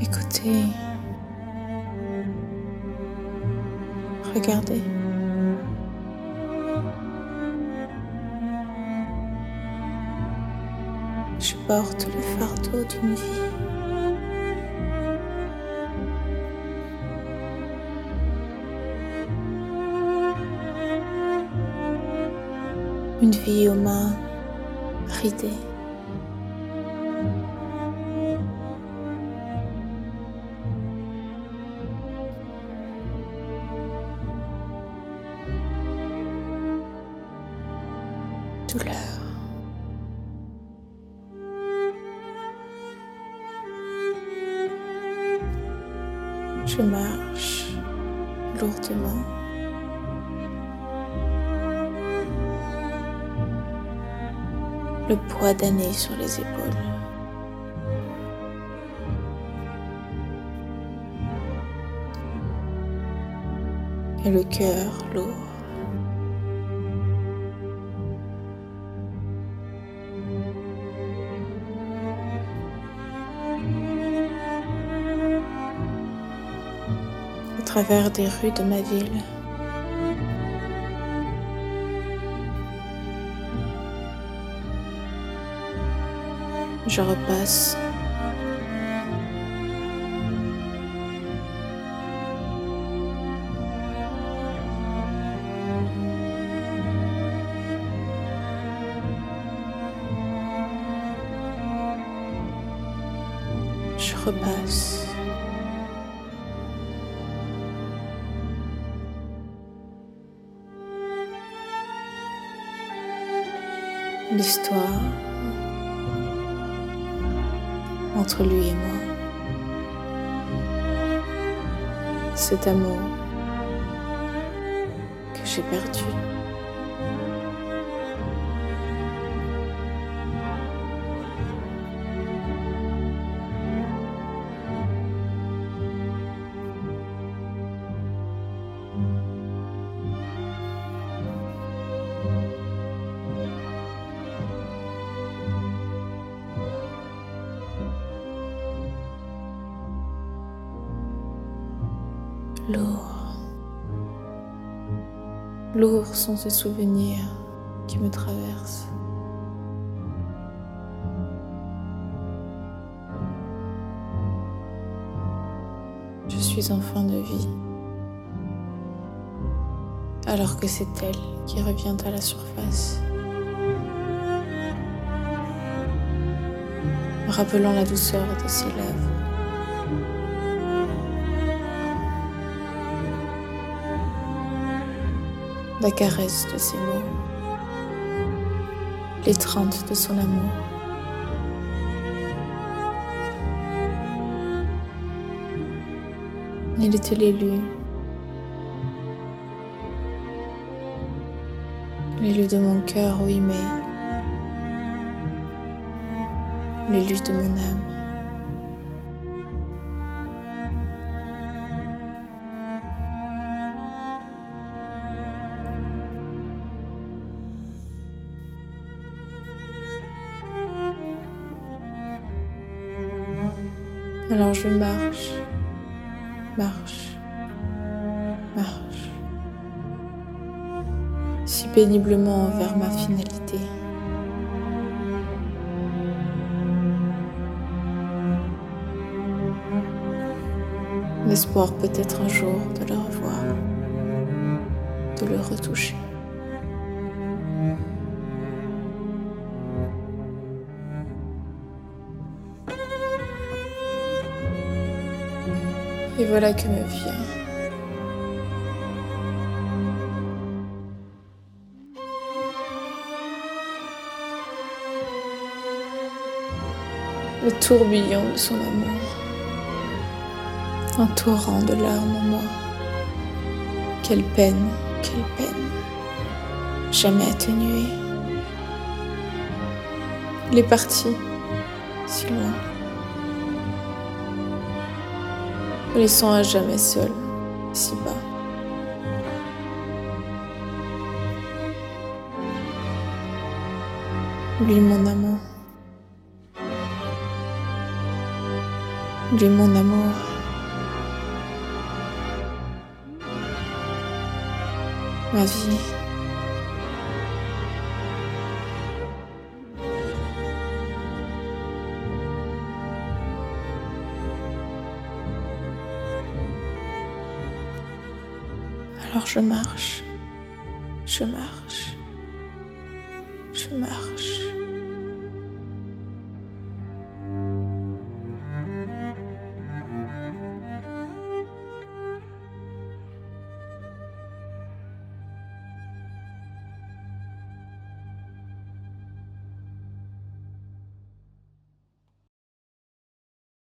Écoutez. Regardez. Je porte le fardeau d'une vie. Une vie aux mains ridées. Je marche lourdement. Le poids d'années sur les épaules. Et le cœur lourd. Travers des rues de ma ville. Je repasse. Je repasse. L'histoire entre lui et moi. Cet amour que j'ai perdu. Lourd. Lourds sont ces souvenirs qui me traversent. Je suis en fin de vie. Alors que c'est elle qui revient à la surface. Rappelant la douceur de ses lèvres. La caresse de ses mots, l'étreinte de son amour. Il était l'élu, l'élu de mon cœur, oui, mais l'élu de mon âme. Alors je marche, marche, marche, si péniblement vers ma finalité. L'espoir peut-être un jour de le revoir, de le retoucher. Et voilà que me vient. Le tourbillon de son amour. Un torrent de larmes en moi. Quelle peine, quelle peine. Jamais atténuée. Il est parti, si loin. Me laissant à jamais seul, ici bas. Lui, mon amour. Lui, mon amour. Ma vie. Alors je marche, je marche, je marche.